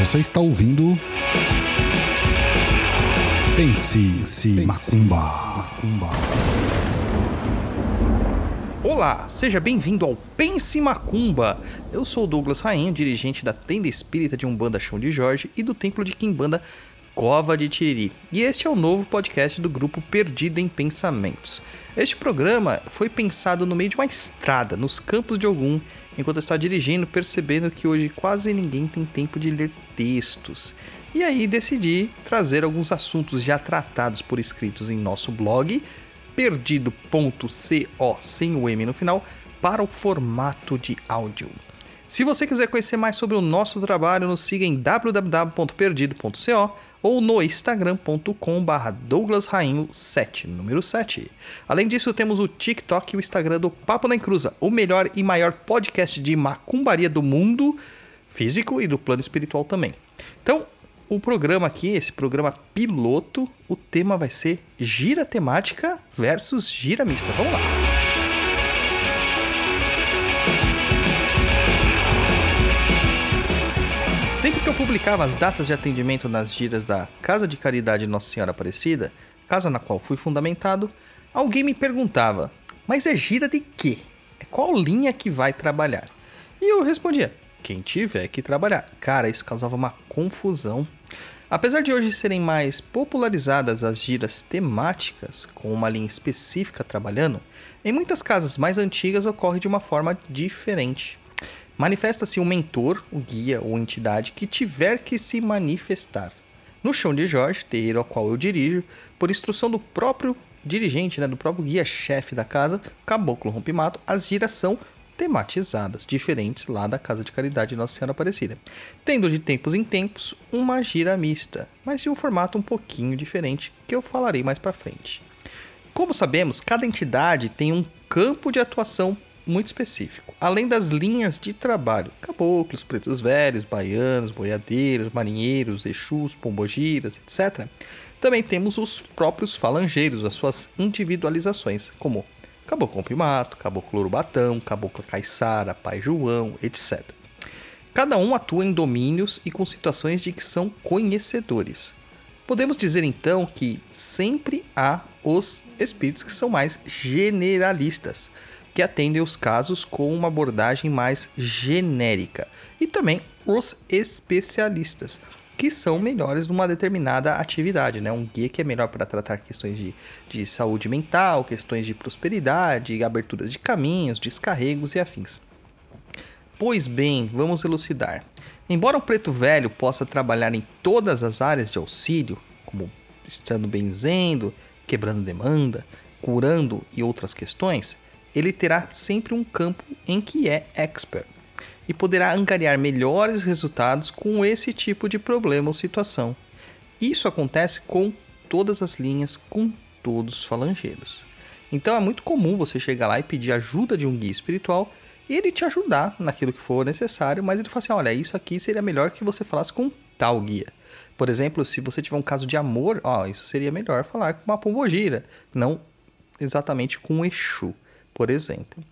Você está ouvindo. Pense, se macumba. macumba. Olá, seja bem-vindo ao Pense Macumba. Eu sou o Douglas Rainha, dirigente da Tenda Espírita de Umbanda Chão de Jorge e do Templo de Quimbanda Cova de Tiriri. E este é o novo podcast do grupo Perdido em Pensamentos. Este programa foi pensado no meio de uma estrada, nos campos de Ogum, enquanto eu estava dirigindo, percebendo que hoje quase ninguém tem tempo de ler textos. E aí decidi trazer alguns assuntos já tratados por escritos em nosso blog, perdido.co sem o M no final, para o formato de áudio. Se você quiser conhecer mais sobre o nosso trabalho, nos siga em www.perdido.co ou no instagram.com.br douglasrainho7, número 7. Além disso, temos o TikTok e o Instagram do Papo na Encruza, o melhor e maior podcast de macumbaria do mundo, físico e do plano espiritual também. Então, o programa aqui, esse programa piloto, o tema vai ser gira temática versus gira mista. Vamos lá! Sempre que eu publicava as datas de atendimento nas giras da Casa de Caridade Nossa Senhora Aparecida, casa na qual fui fundamentado, alguém me perguntava: Mas é gira de quê? É qual linha que vai trabalhar? E eu respondia: Quem tiver que trabalhar. Cara, isso causava uma confusão. Apesar de hoje serem mais popularizadas as giras temáticas, com uma linha específica trabalhando, em muitas casas mais antigas ocorre de uma forma diferente. Manifesta-se um mentor, o guia ou entidade que tiver que se manifestar. No chão de Jorge, terreiro ao qual eu dirijo, por instrução do próprio dirigente, né, do próprio guia-chefe da casa, Caboclo Rompimato, as giras são tematizadas, diferentes lá da Casa de Caridade Nossa Senhora Aparecida, tendo de tempos em tempos uma gira mista, mas de um formato um pouquinho diferente, que eu falarei mais para frente. Como sabemos, cada entidade tem um campo de atuação muito específico. Além das linhas de trabalho, caboclos, pretos velhos, baianos, boiadeiros, marinheiros, exus, pombogiras, etc. Também temos os próprios falangeiros, as suas individualizações, como caboclo primato, caboclo urubatão, caboclo caiçara, pai João, etc. Cada um atua em domínios e com situações de que são conhecedores. Podemos dizer então que sempre há os espíritos que são mais generalistas, que atendem os casos com uma abordagem mais genérica, e também os especialistas, que são melhores numa determinada atividade, né? Um guia que é melhor para tratar questões de, de saúde mental, questões de prosperidade, aberturas de caminhos, descarregos e afins. Pois bem, vamos elucidar. Embora o preto velho possa trabalhar em todas as áreas de auxílio, como estando benzendo, quebrando demanda, curando e outras questões, ele terá sempre um campo em que é expert e poderá angariar melhores resultados com esse tipo de problema ou situação. Isso acontece com todas as linhas, com todos os falangeiros. Então é muito comum você chegar lá e pedir ajuda de um guia espiritual e ele te ajudar naquilo que for necessário, mas ele fala assim: olha, isso aqui seria melhor que você falasse com tal guia. Por exemplo, se você tiver um caso de amor, ó, isso seria melhor falar com uma pombogira, não exatamente com um Exu por exemplo.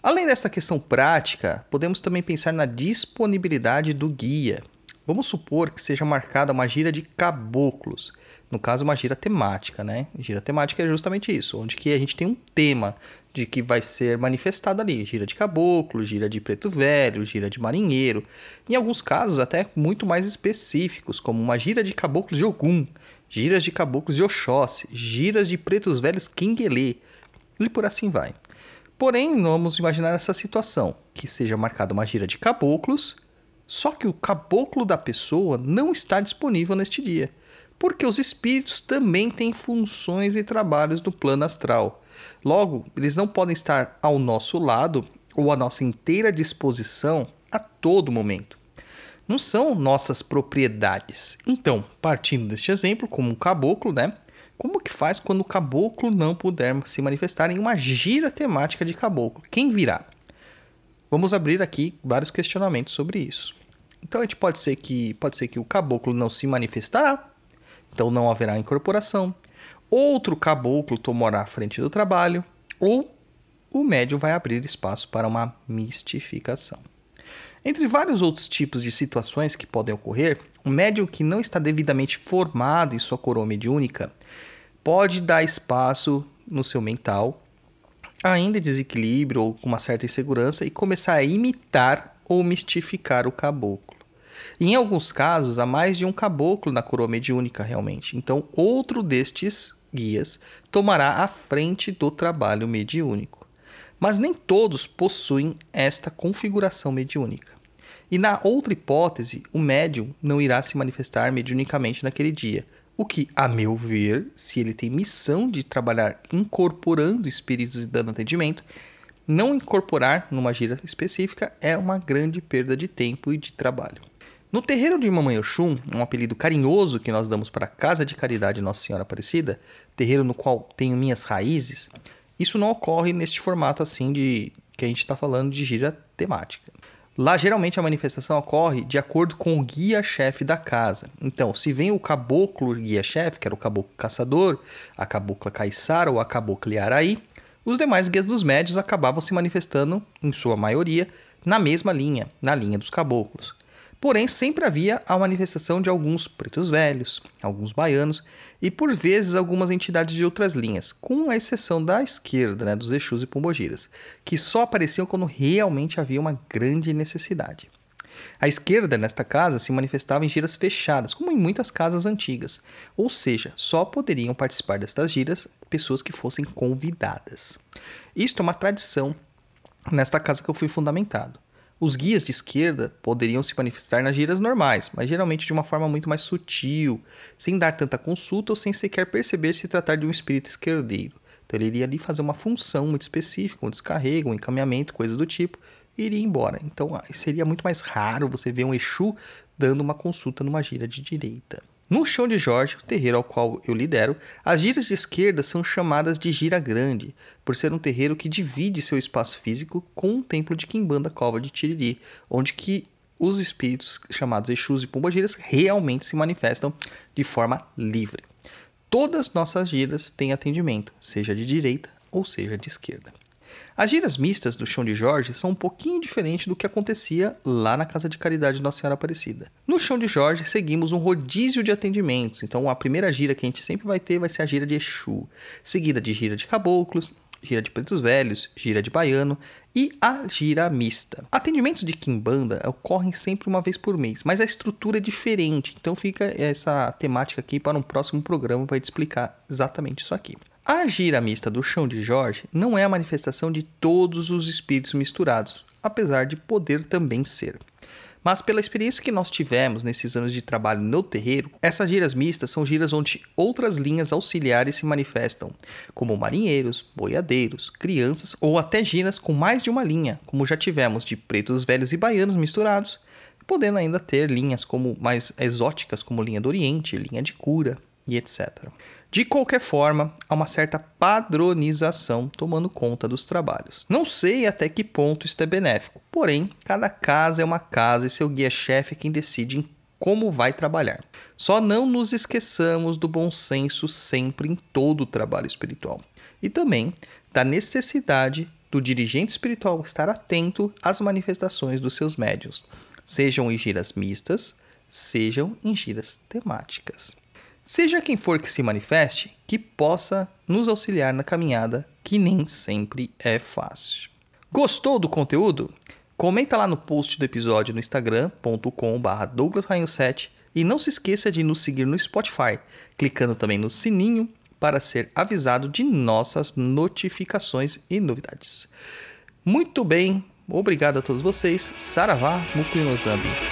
Além dessa questão prática, podemos também pensar na disponibilidade do guia. Vamos supor que seja marcada uma gira de caboclos, no caso uma gira temática, né? Gira temática é justamente isso, onde que a gente tem um tema de que vai ser manifestado ali, gira de caboclo, gira de preto velho, gira de marinheiro, em alguns casos até muito mais específicos, como uma gira de caboclos de Ogum, giras de caboclos de Oxóssi, giras de pretos velhos Quenguelê, e por assim vai. Porém, vamos imaginar essa situação, que seja marcada uma gira de caboclos, só que o caboclo da pessoa não está disponível neste dia, porque os espíritos também têm funções e trabalhos no plano astral. Logo, eles não podem estar ao nosso lado ou à nossa inteira disposição a todo momento. Não são nossas propriedades. Então, partindo deste exemplo, como um caboclo, né? Como que faz quando o caboclo não puder se manifestar em uma gira temática de caboclo? Quem virá? Vamos abrir aqui vários questionamentos sobre isso. Então a gente pode ser que pode ser que o caboclo não se manifestará, então não haverá incorporação. Outro caboclo tomará a frente do trabalho, ou o médium vai abrir espaço para uma mistificação. Entre vários outros tipos de situações que podem ocorrer, um médium que não está devidamente formado em sua coroa mediúnica pode dar espaço no seu mental, ainda desequilíbrio ou com uma certa insegurança, e começar a imitar ou mistificar o caboclo. Em alguns casos, há mais de um caboclo na coroa mediúnica realmente. Então, outro destes guias tomará a frente do trabalho mediúnico mas nem todos possuem esta configuração mediúnica. E na outra hipótese, o médium não irá se manifestar mediunicamente naquele dia, o que, a meu ver, se ele tem missão de trabalhar incorporando espíritos e dando atendimento, não incorporar numa gira específica é uma grande perda de tempo e de trabalho. No terreiro de Mamãe Oxum, um apelido carinhoso que nós damos para a Casa de Caridade Nossa Senhora Aparecida, terreiro no qual tenho minhas raízes, isso não ocorre neste formato assim de que a gente está falando de gira temática. Lá, geralmente, a manifestação ocorre de acordo com o guia-chefe da casa. Então, se vem o caboclo guia-chefe, que era o caboclo caçador, a cabocla caiçara ou a cabocla iaraí, os demais guias dos médios acabavam se manifestando, em sua maioria, na mesma linha, na linha dos caboclos. Porém, sempre havia a manifestação de alguns pretos velhos, alguns baianos e por vezes algumas entidades de outras linhas, com a exceção da esquerda, né, dos Exus e Pombogiras, que só apareciam quando realmente havia uma grande necessidade. A esquerda, nesta casa, se manifestava em giras fechadas, como em muitas casas antigas, ou seja, só poderiam participar destas giras pessoas que fossem convidadas. Isto é uma tradição nesta casa que eu fui fundamentado. Os guias de esquerda poderiam se manifestar nas giras normais, mas geralmente de uma forma muito mais sutil, sem dar tanta consulta ou sem sequer perceber se tratar de um espírito esquerdeiro. Então ele iria ali fazer uma função muito específica, um descarrego, um encaminhamento, coisas do tipo, e iria embora. Então ah, seria muito mais raro você ver um Exu dando uma consulta numa gira de direita. No chão de Jorge, o terreiro ao qual eu lidero, as giras de esquerda são chamadas de gira grande, por ser um terreiro que divide seu espaço físico com o templo de Quimbanda Cova de Tiriri, onde que os espíritos chamados Exus e Pombagiras realmente se manifestam de forma livre. Todas nossas giras têm atendimento, seja de direita ou seja de esquerda. As giras mistas do Chão de Jorge são um pouquinho diferente do que acontecia lá na Casa de Caridade Nossa Senhora Aparecida. No Chão de Jorge seguimos um rodízio de atendimentos, então a primeira gira que a gente sempre vai ter vai ser a gira de Exu, seguida de gira de caboclos, gira de pretos velhos, gira de baiano e a gira mista. Atendimentos de quimbanda ocorrem sempre uma vez por mês, mas a estrutura é diferente, então fica essa temática aqui para um próximo programa para te explicar exatamente isso aqui. A gira mista do chão de Jorge não é a manifestação de todos os espíritos misturados, apesar de poder também ser. Mas pela experiência que nós tivemos nesses anos de trabalho no terreiro, essas giras mistas são giras onde outras linhas auxiliares se manifestam, como marinheiros, boiadeiros, crianças ou até giras com mais de uma linha, como já tivemos de pretos velhos e baianos misturados, podendo ainda ter linhas como mais exóticas como linha do Oriente, linha de cura e etc. De qualquer forma, há uma certa padronização tomando conta dos trabalhos. Não sei até que ponto isso é benéfico, porém, cada casa é uma casa e seu guia-chefe é quem decide em como vai trabalhar. Só não nos esqueçamos do bom senso sempre em todo o trabalho espiritual e também da necessidade do dirigente espiritual estar atento às manifestações dos seus médios, sejam em giras mistas, sejam em giras temáticas. Seja quem for que se manifeste, que possa nos auxiliar na caminhada, que nem sempre é fácil. Gostou do conteúdo? Comenta lá no post do episódio no instagram.com.br douglasrainho7 e não se esqueça de nos seguir no Spotify, clicando também no sininho para ser avisado de nossas notificações e novidades. Muito bem, obrigado a todos vocês. Saravá Mukuinozambi.